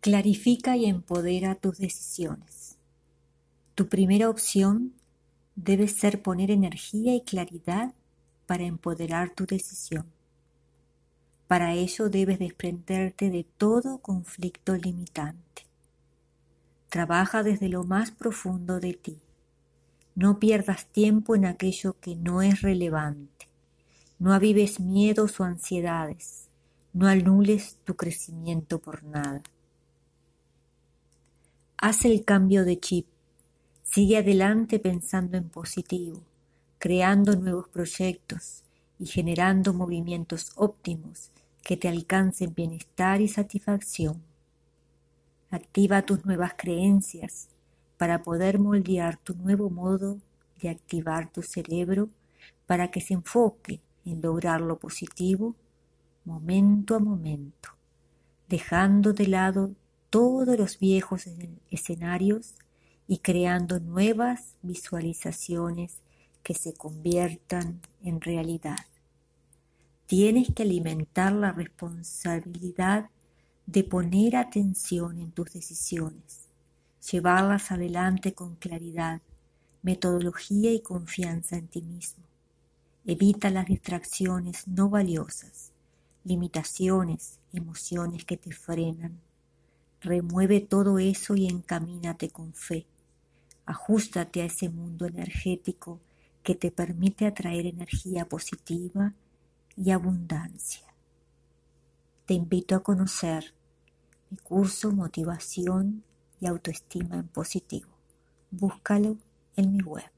Clarifica y empodera tus decisiones. Tu primera opción debe ser poner energía y claridad para empoderar tu decisión. Para ello debes desprenderte de todo conflicto limitante. Trabaja desde lo más profundo de ti. No pierdas tiempo en aquello que no es relevante. No avives miedos o ansiedades. No anules tu crecimiento por nada. Haz el cambio de chip. Sigue adelante pensando en positivo, creando nuevos proyectos y generando movimientos óptimos que te alcancen bienestar y satisfacción. Activa tus nuevas creencias para poder moldear tu nuevo modo de activar tu cerebro para que se enfoque en lograr lo positivo momento a momento, dejando de lado todos los viejos escenarios y creando nuevas visualizaciones que se conviertan en realidad. Tienes que alimentar la responsabilidad de poner atención en tus decisiones, llevarlas adelante con claridad, metodología y confianza en ti mismo. Evita las distracciones no valiosas, limitaciones, emociones que te frenan Remueve todo eso y encamínate con fe. Ajustate a ese mundo energético que te permite atraer energía positiva y abundancia. Te invito a conocer mi curso Motivación y Autoestima en Positivo. Búscalo en mi web.